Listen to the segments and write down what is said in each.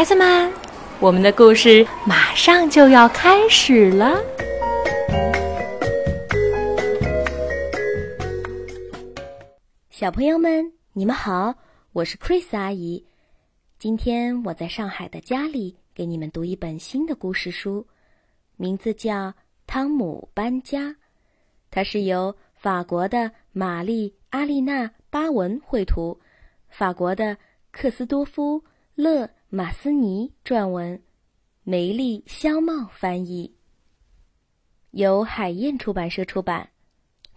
孩子们，我们的故事马上就要开始了。小朋友们，你们好，我是 Chris 阿姨。今天我在上海的家里给你们读一本新的故事书，名字叫《汤姆搬家》，它是由法国的玛丽·阿丽娜·巴文绘图，法国的克斯多夫·勒马斯尼撰文，梅丽·肖茂翻译，由海燕出版社出版。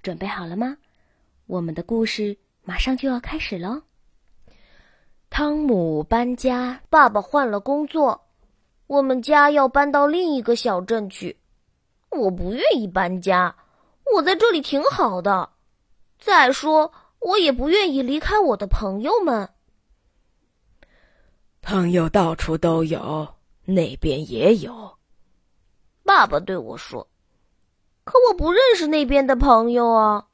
准备好了吗？我们的故事。马上就要开始喽。汤姆搬家，爸爸换了工作，我们家要搬到另一个小镇去。我不愿意搬家，我在这里挺好的。再说，我也不愿意离开我的朋友们。朋友到处都有，那边也有。爸爸对我说：“可我不认识那边的朋友啊。”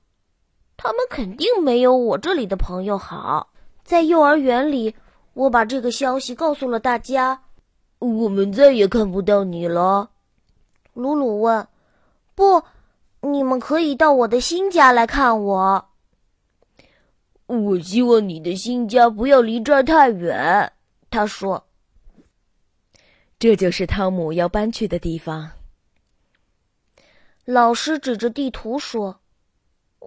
他们肯定没有我这里的朋友好。在幼儿园里，我把这个消息告诉了大家。我们再也看不到你了，鲁鲁问。不，你们可以到我的新家来看我。我希望你的新家不要离这儿太远。他说：“这就是汤姆要搬去的地方。”老师指着地图说。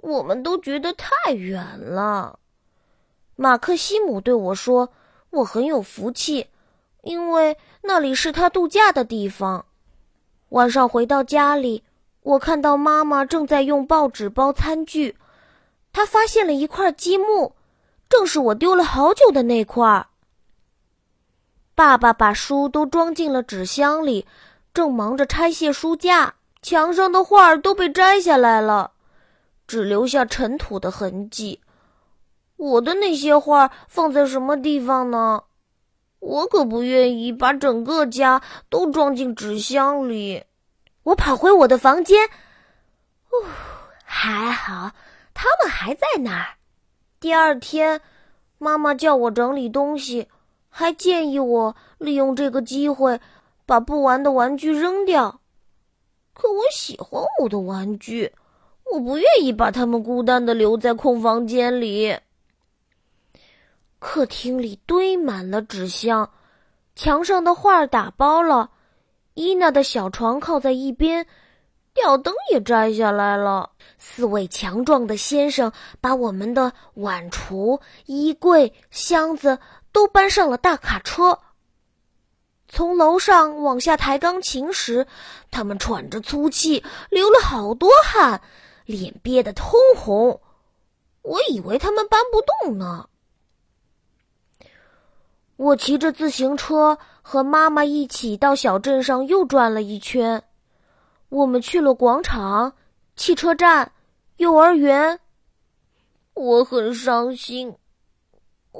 我们都觉得太远了，马克西姆对我说：“我很有福气，因为那里是他度假的地方。”晚上回到家里，我看到妈妈正在用报纸包餐具，她发现了一块积木，正是我丢了好久的那块。爸爸把书都装进了纸箱里，正忙着拆卸书架，墙上的画都被摘下来了。只留下尘土的痕迹。我的那些画放在什么地方呢？我可不愿意把整个家都装进纸箱里。我跑回我的房间，哦，还好，他们还在那儿。第二天，妈妈叫我整理东西，还建议我利用这个机会把不玩的玩具扔掉。可我喜欢我的玩具。我不愿意把他们孤单的留在空房间里。客厅里堆满了纸箱，墙上的画打包了，伊娜的小床靠在一边，吊灯也摘下来了。四位强壮的先生把我们的碗橱、衣柜、箱子都搬上了大卡车。从楼上往下抬钢琴时，他们喘着粗气，流了好多汗。脸憋得通红，我以为他们搬不动呢。我骑着自行车和妈妈一起到小镇上又转了一圈。我们去了广场、汽车站、幼儿园。我很伤心，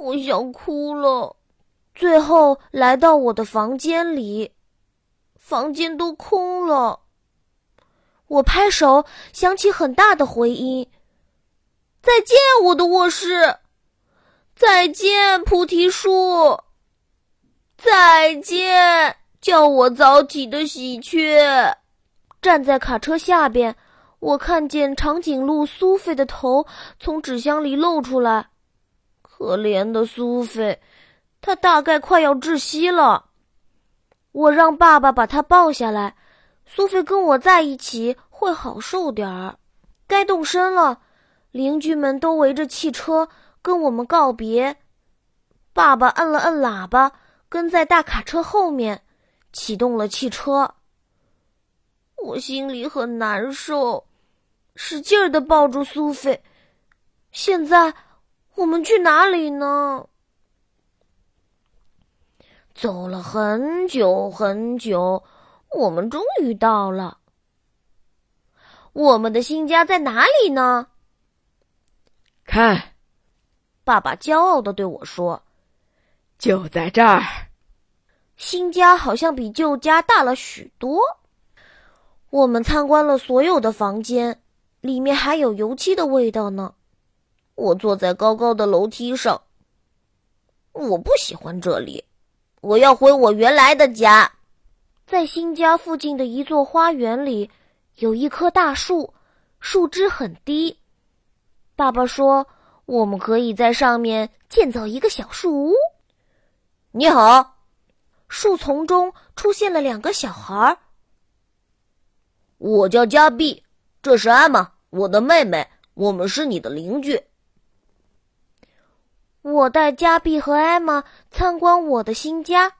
我想哭了。最后来到我的房间里，房间都空了。我拍手，响起很大的回音。再见，我的卧室。再见，菩提树。再见，叫我早起的喜鹊。站在卡车下边，我看见长颈鹿苏菲的头从纸箱里露出来。可怜的苏菲，她大概快要窒息了。我让爸爸把她抱下来。苏菲跟我在一起会好受点儿。该动身了，邻居们都围着汽车跟我们告别。爸爸摁了摁喇叭，跟在大卡车后面，启动了汽车。我心里很难受，使劲儿的抱住苏菲。现在我们去哪里呢？走了很久很久。我们终于到了。我们的新家在哪里呢？看，爸爸骄傲的对我说：“就在这儿。”新家好像比旧家大了许多。我们参观了所有的房间，里面还有油漆的味道呢。我坐在高高的楼梯上，我不喜欢这里，我要回我原来的家。在新家附近的一座花园里，有一棵大树，树枝很低。爸爸说，我们可以在上面建造一个小树屋。你好，树丛中出现了两个小孩。我叫加碧，这是艾玛，我的妹妹。我们是你的邻居。我带加碧和艾玛参观我的新家。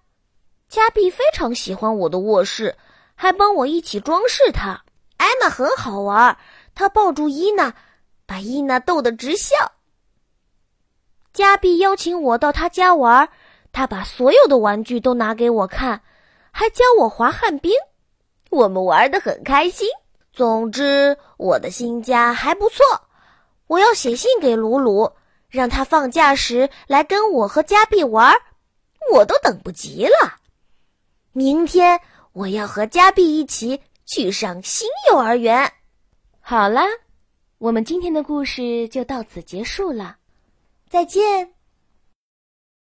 加碧非常喜欢我的卧室，还帮我一起装饰它。艾玛很好玩，她抱住伊娜，把伊娜逗得直笑。加碧邀请我到他家玩，他把所有的玩具都拿给我看，还教我滑旱冰。我们玩得很开心。总之，我的新家还不错。我要写信给鲁鲁，让他放假时来跟我和加碧玩，我都等不及了。明天我要和加碧一起去上新幼儿园。好啦，我们今天的故事就到此结束了，再见。